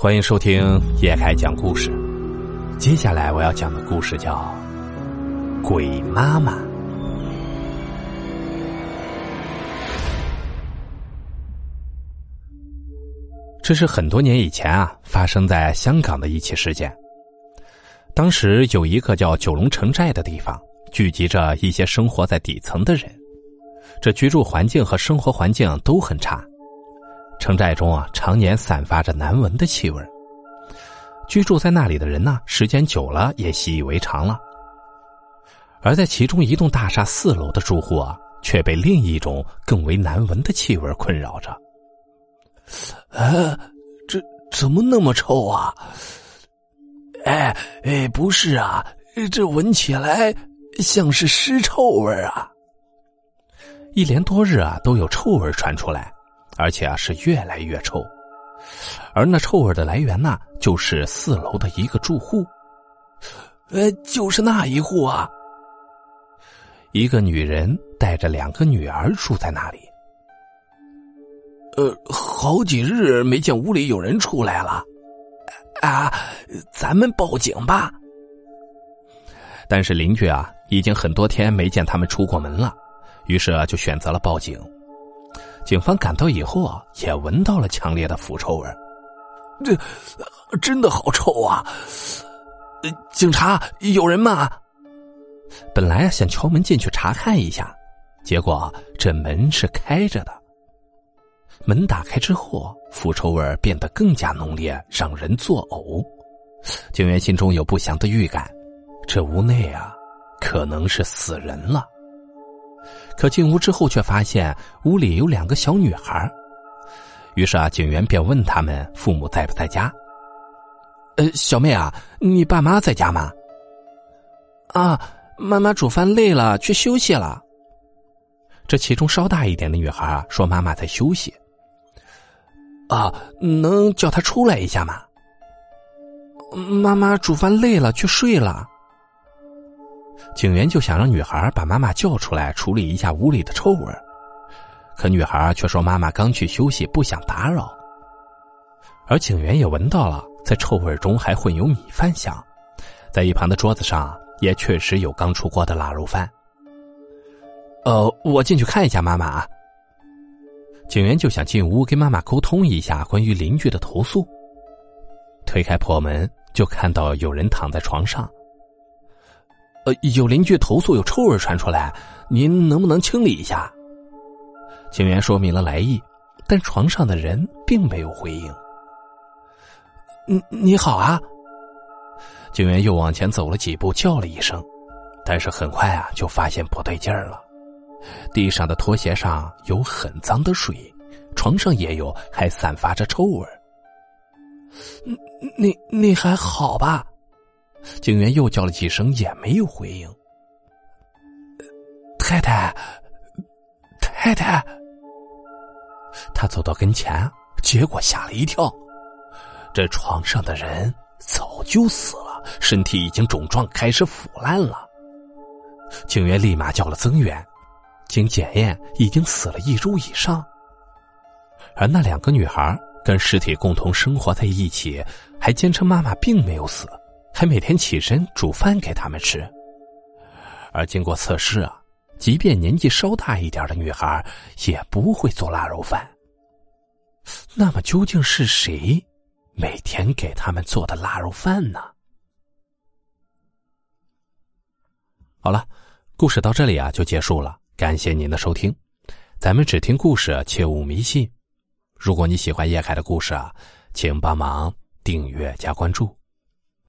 欢迎收听叶凯讲故事。接下来我要讲的故事叫《鬼妈妈》。这是很多年以前啊，发生在香港的一起事件。当时有一个叫九龙城寨的地方，聚集着一些生活在底层的人，这居住环境和生活环境都很差。城寨中啊，常年散发着难闻的气味。居住在那里的人呢，时间久了也习以为常了。而在其中一栋大厦四楼的住户啊，却被另一种更为难闻的气味困扰着。啊，这怎么那么臭啊？哎哎，不是啊，这闻起来像是尸臭味啊！一连多日啊，都有臭味传出来。而且啊，是越来越臭，而那臭味的来源呢，就是四楼的一个住户，呃，就是那一户啊。一个女人带着两个女儿住在那里，呃，好几日没见屋里有人出来了，啊，咱们报警吧。但是邻居啊，已经很多天没见他们出过门了，于是啊，就选择了报警。警方赶到以后啊，也闻到了强烈的腐臭味这真的好臭啊！警察有人吗？本来啊想敲门进去查看一下，结果这门是开着的。门打开之后，腐臭味变得更加浓烈，让人作呕。警员心中有不祥的预感，这屋内啊，可能是死人了。可进屋之后，却发现屋里有两个小女孩。于是啊，警员便问他们父母在不在家。呃，小妹啊，你爸妈在家吗？啊，妈妈煮饭累了，去休息了。这其中稍大一点的女孩说：“妈妈在休息。”啊，能叫她出来一下吗？妈妈煮饭累了，去睡了。警员就想让女孩把妈妈叫出来处理一下屋里的臭味，可女孩却说妈妈刚去休息，不想打扰。而警员也闻到了，在臭味中还混有米饭香，在一旁的桌子上也确实有刚出锅的腊肉饭。呃，我进去看一下妈妈啊。警员就想进屋跟妈妈沟通一下关于邻居的投诉。推开破门，就看到有人躺在床上。有邻居投诉有臭味传出来，您能不能清理一下？警员说明了来意，但床上的人并没有回应。你你好啊！警员又往前走了几步，叫了一声，但是很快啊，就发现不对劲儿了。地上的拖鞋上有很脏的水，床上也有，还散发着臭味。你你还好吧？警员又叫了几声，也没有回应。太太，太太，他走到跟前，结果吓了一跳，这床上的人早就死了，身体已经肿胀，开始腐烂了。警员立马叫了增援，经检验，已经死了一周以上。而那两个女孩跟尸体共同生活在一起，还坚称妈妈并没有死。还每天起身煮饭给他们吃，而经过测试啊，即便年纪稍大一点的女孩也不会做腊肉饭。那么究竟是谁每天给他们做的腊肉饭呢？好了，故事到这里啊就结束了，感谢您的收听。咱们只听故事，切勿迷信。如果你喜欢叶凯的故事啊，请帮忙订阅加关注。